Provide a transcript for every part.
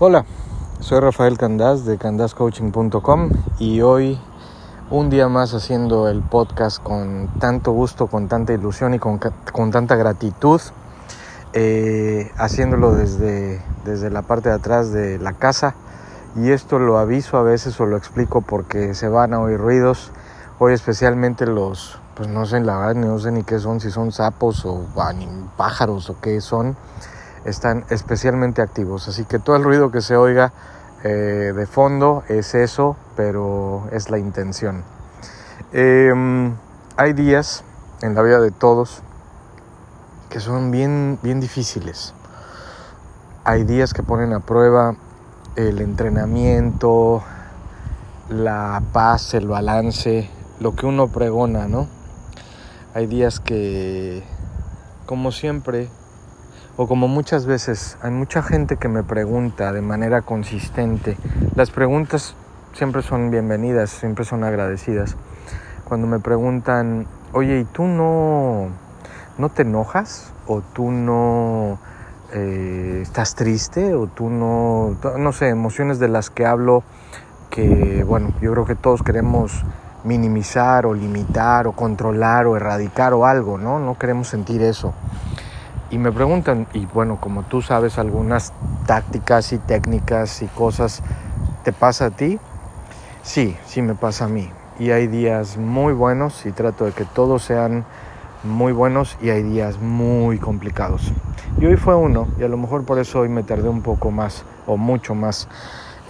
Hola, soy Rafael Candás de candascoaching.com y hoy un día más haciendo el podcast con tanto gusto, con tanta ilusión y con, con tanta gratitud, eh, haciéndolo desde, desde la parte de atrás de la casa. Y esto lo aviso a veces o lo explico porque se van a oír ruidos, hoy especialmente los, pues no sé la verdad, no sé ni qué son, si son sapos o pájaros o qué son están especialmente activos. Así que todo el ruido que se oiga eh, de fondo es eso, pero es la intención. Em, hay días en la vida de todos que son bien, bien difíciles. Hay días que ponen a prueba el entrenamiento, la paz, el balance, lo que uno pregona, ¿no? Hay días que, como siempre, o como muchas veces hay mucha gente que me pregunta de manera consistente, las preguntas siempre son bienvenidas, siempre son agradecidas. Cuando me preguntan, oye, ¿y tú no, no te enojas? ¿O tú no eh, estás triste? ¿O tú no, no sé, emociones de las que hablo que, bueno, yo creo que todos queremos minimizar o limitar o controlar o erradicar o algo, ¿no? No queremos sentir eso y me preguntan, y bueno, como tú sabes algunas tácticas y técnicas y cosas, ¿te pasa a ti? Sí, sí me pasa a mí. Y hay días muy buenos y trato de que todos sean muy buenos y hay días muy complicados. Y hoy fue uno y a lo mejor por eso hoy me tardé un poco más o mucho más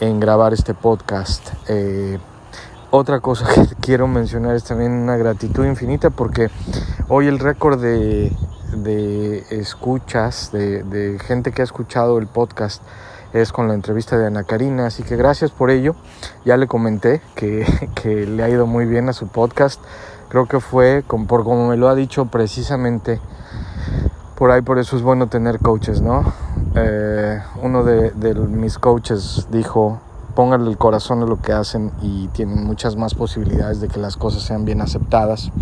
en grabar este podcast. Eh, otra cosa que quiero mencionar es también una gratitud infinita porque hoy el récord de de escuchas, de, gente que ha escuchado el podcast, es con la entrevista de Ana Karina. Así que gracias por ello. Ya le comenté que, le ha ido muy bien a su podcast. Creo que fue, por como me lo ha dicho precisamente, por ahí por eso es bueno tener coaches, ¿no? Eh, uno de, mis coaches dijo, pónganle el corazón a lo que hacen y tienen muchas más posibilidades de que las cosas sean bien aceptadas.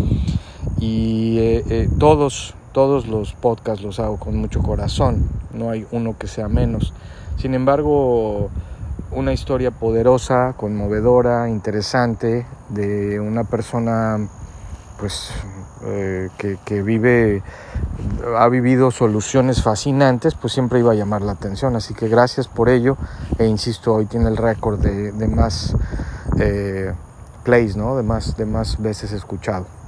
Y eh, eh, todos, todos los podcasts los hago con mucho corazón, no hay uno que sea menos. Sin embargo, una historia poderosa, conmovedora, interesante de una persona pues eh, que, vive, ha vivido soluciones fascinantes, pues siempre iba a llamar la atención. Así que gracias por ello e insisto, hoy tiene el récord de, más eh, plays, ¿no? de, más, de más veces escuchado.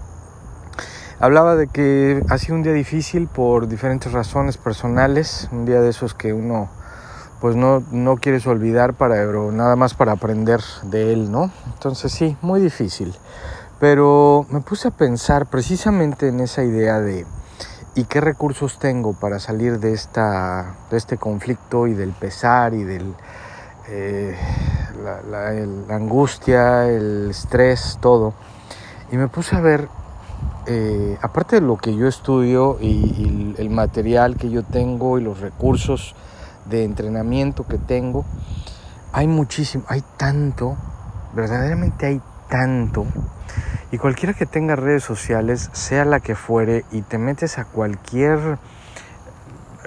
Hablaba de que ha sido un día difícil por diferentes razones personales, un día de esos que uno pues no, no quieres olvidar para, pero nada más para aprender de él, ¿no? Entonces sí, muy difícil. Pero me puse a pensar precisamente en esa idea de ¿y qué recursos tengo para salir de, esta, de este conflicto y del pesar y del, eh, la angustia, el estrés, todo? Y me puse a ver eh, aparte de lo que yo estudio y, el material que yo tengo y los recursos de entrenamiento que tengo, hay muchísimo, hay tanto, verdaderamente hay tanto. Y cualquiera que tenga redes sociales, sea la que fuere, y te metes a cualquier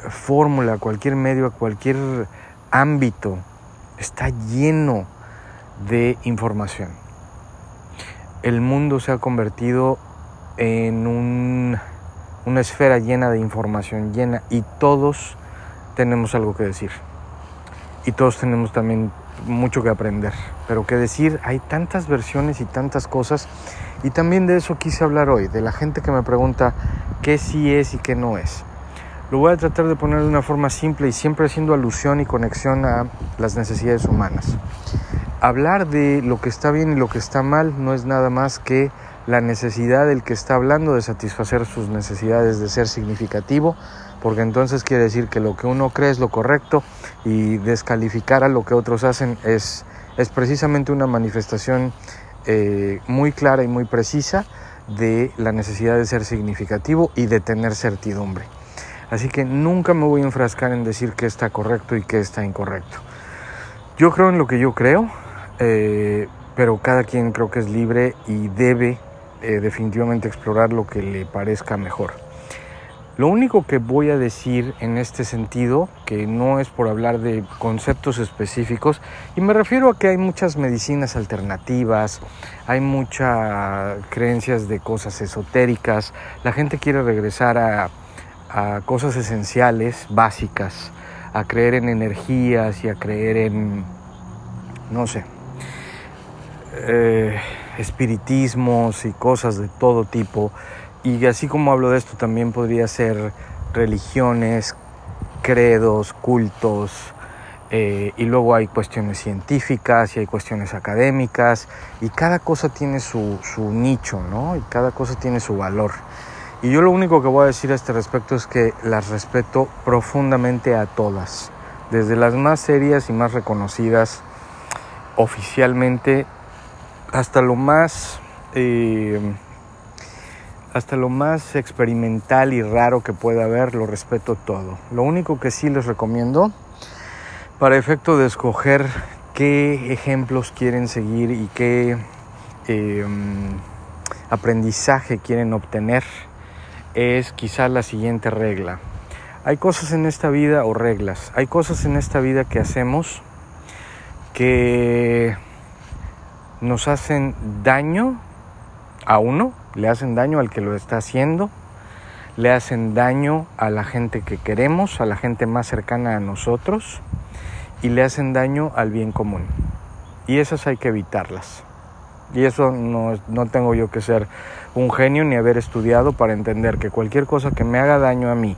fórmula, a cualquier medio, a cualquier ámbito, está lleno de información. El mundo se ha convertido en una esfera llena de información, llena, y todos tenemos algo que decir. Y todos tenemos también mucho que aprender. Pero que decir, hay tantas versiones y tantas cosas. Y también de eso quise hablar hoy, de la gente que me pregunta qué sí es y qué no es. Lo voy a tratar de poner de una forma simple y siempre haciendo alusión y conexión a las necesidades humanas. Hablar de lo que está bien y lo que está mal no es nada más que la necesidad del que está hablando de satisfacer sus necesidades de ser significativo, porque entonces quiere decir que lo que uno cree es lo correcto y descalificar a lo que otros hacen es, es precisamente una manifestación eh, muy clara y muy precisa de la necesidad de ser significativo y de tener certidumbre. Así que nunca me voy a enfrascar en decir qué está correcto y qué está incorrecto. Yo creo en lo que yo creo, eh, pero cada quien creo que es libre y debe eh, definitivamente explorar lo que le parezca mejor. Lo único que voy a decir en este sentido, que no es por hablar de conceptos específicos, y me refiero a que hay muchas medicinas alternativas, hay muchas creencias de cosas esotéricas, la gente quiere regresar a, cosas esenciales, básicas, a creer en energías y a creer en, no sé, eh, espiritismos y cosas de todo tipo y así como hablo de esto, también podría ser religiones, credos, cultos, eh, y luego hay cuestiones científicas y hay cuestiones académicas, y cada cosa tiene su, su nicho, ¿no? Y cada cosa tiene su valor. Y yo lo único que voy a decir a este respecto es que las respeto profundamente a todas, desde las más serias y más reconocidas oficialmente hasta lo más... Eh, hasta lo más experimental y raro que pueda haber, lo respeto todo. Lo único que sí les recomiendo, para efecto de escoger qué ejemplos quieren seguir y qué em, aprendizaje quieren obtener, es quizá la siguiente regla. Hay cosas en esta vida, o reglas, hay cosas en esta vida que hacemos que nos hacen daño a uno le hacen daño al que lo está haciendo, le hacen daño a la gente que queremos, a la gente más cercana a nosotros y le hacen daño al bien común. Y esas hay que evitarlas. Y eso no, no tengo yo que ser un genio ni haber estudiado para entender que cualquier cosa que me haga daño a mí,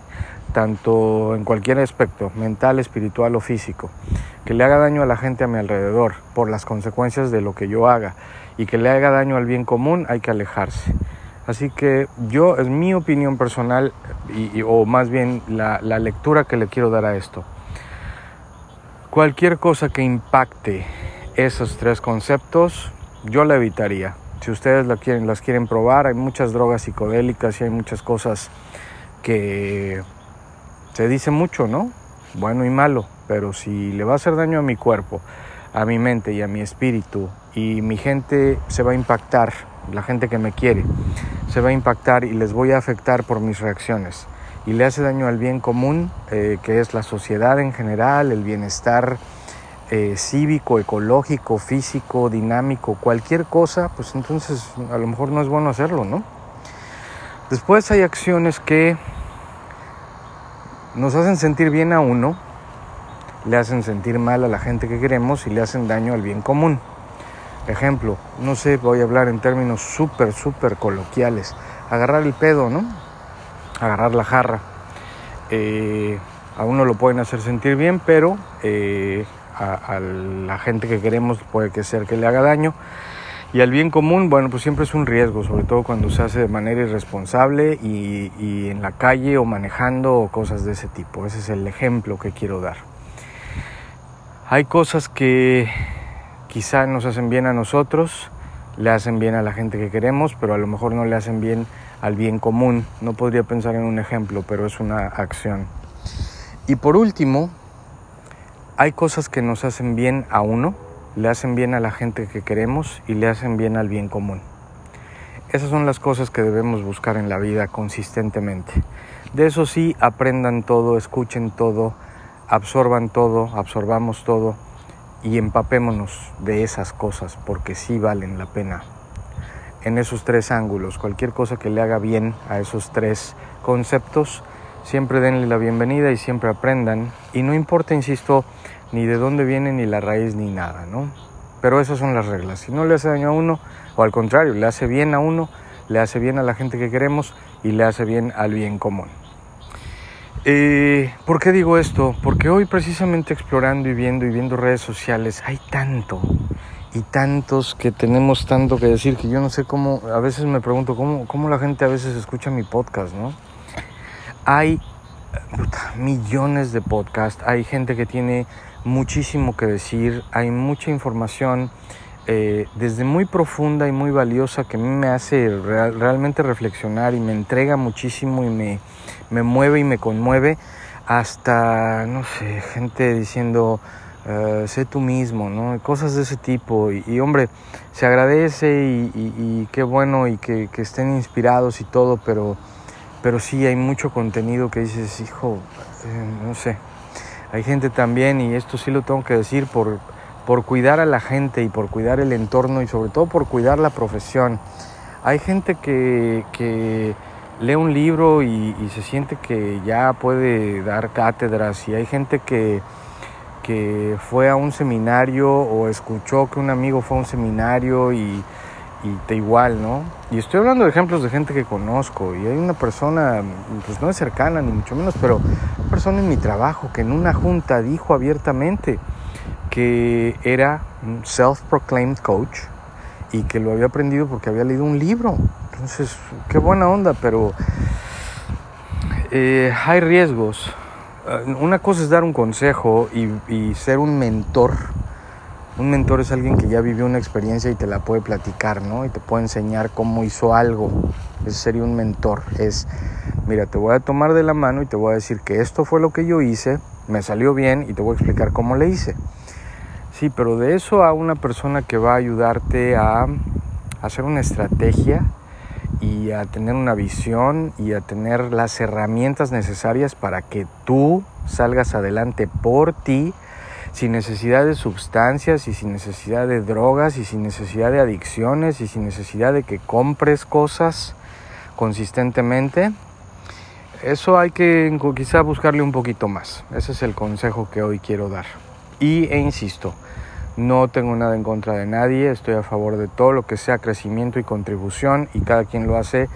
tanto en cualquier aspecto, mental, espiritual o físico, que le haga daño a la gente a mi alrededor por las consecuencias de lo que yo haga y que le haga daño al bien común, hay que alejarse. Así que yo, es mi opinión personal, y, o más bien la, la lectura que le quiero dar a esto. Cualquier cosa que impacte esos tres conceptos, yo la evitaría. Si ustedes quieren, las quieren probar, hay muchas drogas psicodélicas y hay muchas cosas que se dice mucho, ¿no? Bueno y malo, pero si le va a hacer daño a mi cuerpo, a mi mente y a mi espíritu y mi gente se va a impactar, la gente que me quiere, se va a impactar y les voy a afectar por mis reacciones y le hace daño al bien común, eh, que es la sociedad en general, el bienestar eh, cívico, ecológico, físico, dinámico, cualquier cosa, pues entonces a lo mejor no es bueno hacerlo, ¿no? Después hay acciones que nos hacen sentir bien a uno, le hacen sentir mal a la gente que queremos y le hacen daño al bien común. Ejemplo, no sé, voy a hablar en términos súper, súper coloquiales. Agarrar el pedo, ¿no? Agarrar la jarra. Eh, a uno lo pueden hacer sentir bien, pero eh, a, la gente que queremos puede que ser que le haga daño. Y al bien común, bueno, pues siempre es un riesgo, sobre todo cuando se hace de manera irresponsable y, y en la calle o manejando o cosas de ese tipo. Ese es el ejemplo que quiero dar. Hay cosas que quizá nos hacen bien a nosotros, le hacen bien a la gente que queremos, pero a lo mejor no le hacen bien al bien común. No podría pensar en un ejemplo, pero es una acción. Y por último, hay cosas que nos hacen bien a uno, le hacen bien a la gente que queremos y le hacen bien al bien común. Esas son las cosas que debemos buscar en la vida consistentemente. De eso sí, aprendan todo, escuchen todo, absorban todo, absorbamos todo y empapémonos de esas cosas porque sí valen la pena. En esos tres ángulos, cualquier cosa que le haga bien a esos tres conceptos, siempre denle la bienvenida y siempre aprendan. Y no importa, insisto, ni de dónde viene, ni la raíz, ni nada, ¿no? Pero esas son las reglas. Si no le hace daño a uno, o al contrario, le hace bien a uno, le hace bien a la gente que queremos y le hace bien al bien común. Eh, ¿Por qué digo esto? Porque hoy precisamente explorando y viendo y viendo redes sociales hay tanto y tantos que tenemos tanto que decir que yo no sé cómo, a veces me pregunto cómo, cómo la gente a veces escucha mi podcast, ¿no? Hay millones de podcasts, hay gente que tiene muchísimo que decir, hay mucha información eh, desde muy profunda y muy valiosa que a mí me hace realmente reflexionar y me entrega muchísimo y me, me, mueve y me conmueve, hasta, no sé, gente diciendo, eh, sé tú mismo, ¿no? Cosas de ese tipo. Y, hombre, se agradece y, qué bueno y que, estén inspirados y todo, pero pero sí hay mucho contenido que dices, hijo, eh, no sé. Hay gente también, y esto sí lo tengo que decir, por, por cuidar a la gente y por cuidar el entorno y sobre todo por cuidar la profesión. Hay gente que, que lee un libro y, y, se siente que ya puede dar cátedras y hay gente que, que fue a un seminario o escuchó que un amigo fue a un seminario y y te igual, ¿no? Y estoy hablando de ejemplos de gente que conozco y hay una persona, pues no es cercana ni mucho menos, pero una persona en mi trabajo que en una junta dijo abiertamente que era un self-proclaimed coach y que lo había aprendido porque había leído un libro. Entonces, qué buena onda, pero eh, hay riesgos. Eh, una cosa es dar un consejo y, y ser un mentor un mentor es alguien que ya vivió una experiencia y te la puede platicar, ¿no? Y te puede enseñar cómo hizo algo. Ese sería un mentor. Es, mira, te voy a tomar de la mano y te voy a decir que esto fue lo que yo hice, me salió bien y te voy a explicar cómo le hice. Sí, pero de eso a una persona que va a ayudarte a hacer una estrategia y a tener una visión y a tener las herramientas necesarias para que tú salgas adelante por ti sin necesidad de sustancias y sin necesidad de drogas y sin necesidad de adicciones y sin necesidad de que compres cosas consistentemente. Eso hay que quizá buscarle un poquito más. Ese es el consejo que hoy quiero dar. Y e insisto, no tengo nada en contra de nadie, estoy a favor de todo lo que sea crecimiento y contribución y cada quien lo hace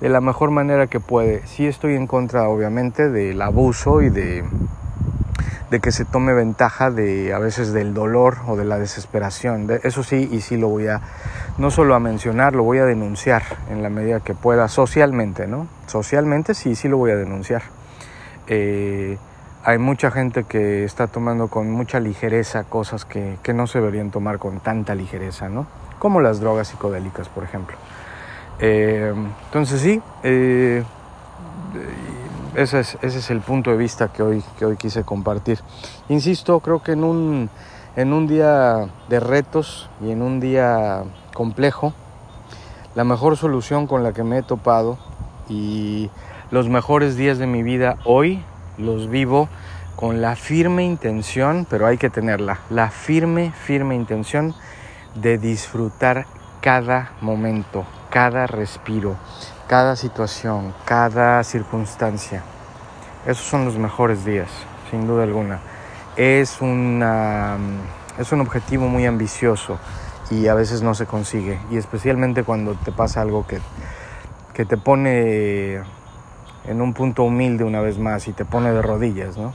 de la mejor manera que puede. Sí estoy en contra obviamente del abuso y de de que se tome ventaja de a veces del dolor o de la desesperación. eso sí, y sí lo voy a, no solo a mencionar, lo voy a denunciar en la medida que pueda, socialmente, ¿no? Socialmente sí, sí lo voy a denunciar. Eh, hay mucha gente que está tomando con mucha ligereza cosas que, que, no se deberían tomar con tanta ligereza, ¿no? Como las drogas psicodélicas, por ejemplo. Eh, entonces sí, eh, ese es, el punto de vista que hoy, que hoy quise compartir. Insisto, creo que en un, en un día de retos y en un día complejo, la mejor solución con la que me he topado y los mejores días de mi vida hoy los vivo con la firme intención, pero hay que tenerla, la firme, firme intención de disfrutar cada momento, cada respiro, cada situación, cada circunstancia. Esos son los mejores días, sin duda alguna. Es, una, es un objetivo muy ambicioso y a veces no se consigue. Y especialmente cuando te pasa algo que, que te pone en un punto humilde una vez más y te pone de rodillas, ¿no?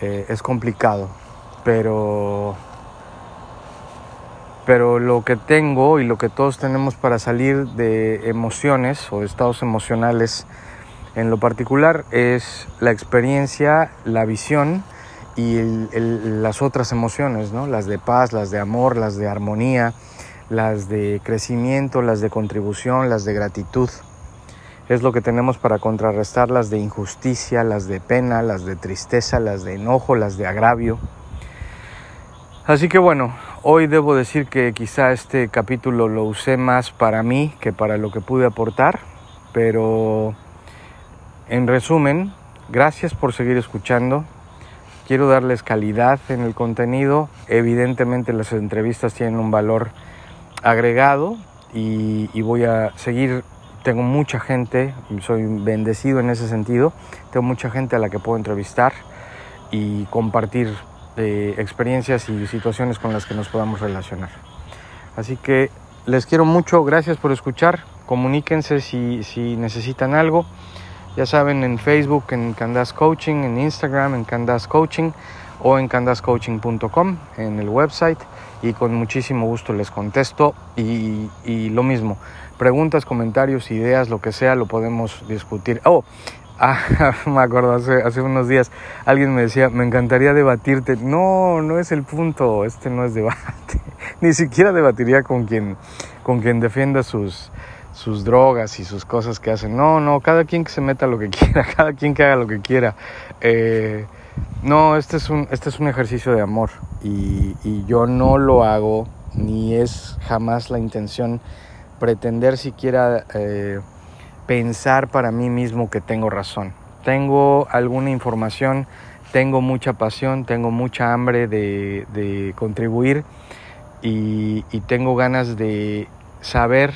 Eh, es complicado, pero pero lo que tengo y lo que todos tenemos para salir de emociones o de estados emocionales en lo particular es la experiencia, la visión y las otras emociones, ¿no? las de paz, las de amor, las de armonía, las de crecimiento, las de contribución, las de gratitud. Es lo que tenemos para contrarrestar las de injusticia, las de pena, las de tristeza, las de enojo, las de agravio. Así que bueno, hoy debo decir que quizá este capítulo lo usé más para mí que para lo que pude aportar, pero en resumen, gracias por seguir escuchando. Quiero darles calidad en el contenido. Evidentemente las entrevistas tienen un valor agregado y, voy a seguir. Tengo mucha gente, soy bendecido en ese sentido. Tengo mucha gente a la que puedo entrevistar y compartir experiencias y situaciones con las que nos podamos relacionar. Así que les quiero mucho, gracias por escuchar, comuníquense si, si necesitan algo, ya saben en Facebook en Candas Coaching, en Instagram en Candas Coaching o en candascoaching.com en el website y con muchísimo gusto les contesto y, y, lo mismo, preguntas, comentarios, ideas, lo que sea, lo podemos discutir. Oh, Ah, me acuerdo, hace, unos días alguien me decía, me encantaría debatirte. No, no es el punto, este no es debate. Ni siquiera debatiría con quien, con quien defienda sus, sus drogas y sus cosas que hacen. No, no, cada quien que se meta lo que quiera, cada quien que haga lo que quiera. Eh, no, este es, un, este es un ejercicio de amor y, y yo no lo hago, ni es jamás la intención pretender siquiera... Eh, pensar para mí mismo que tengo razón. Tengo alguna información, tengo mucha pasión, tengo mucha hambre de, contribuir y, y tengo ganas de saber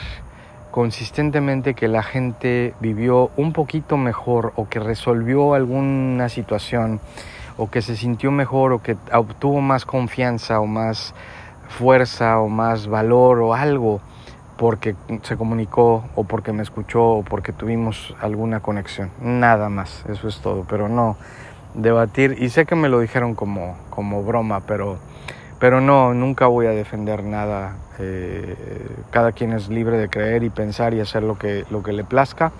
consistentemente que la gente vivió un poquito mejor o que resolvió alguna situación o que se sintió mejor o que obtuvo más confianza o más fuerza o más valor o algo porque se comunicó o porque me escuchó o porque tuvimos alguna conexión. Nada más, eso es todo. Pero no, debatir, y sé que me lo dijeron como, como broma, pero, pero no, nunca voy a defender nada. Eh, cada quien es libre de creer y pensar y hacer lo que, lo que le plazca.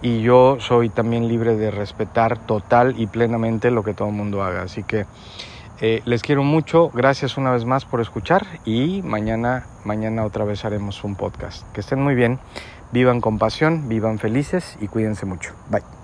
Y yo soy también libre de respetar total y plenamente lo que todo el mundo haga. Así que eh, les quiero mucho, gracias una vez más por escuchar y mañana, mañana otra vez haremos un podcast. Que estén muy bien, vivan con pasión, vivan felices y cuídense mucho. Bye.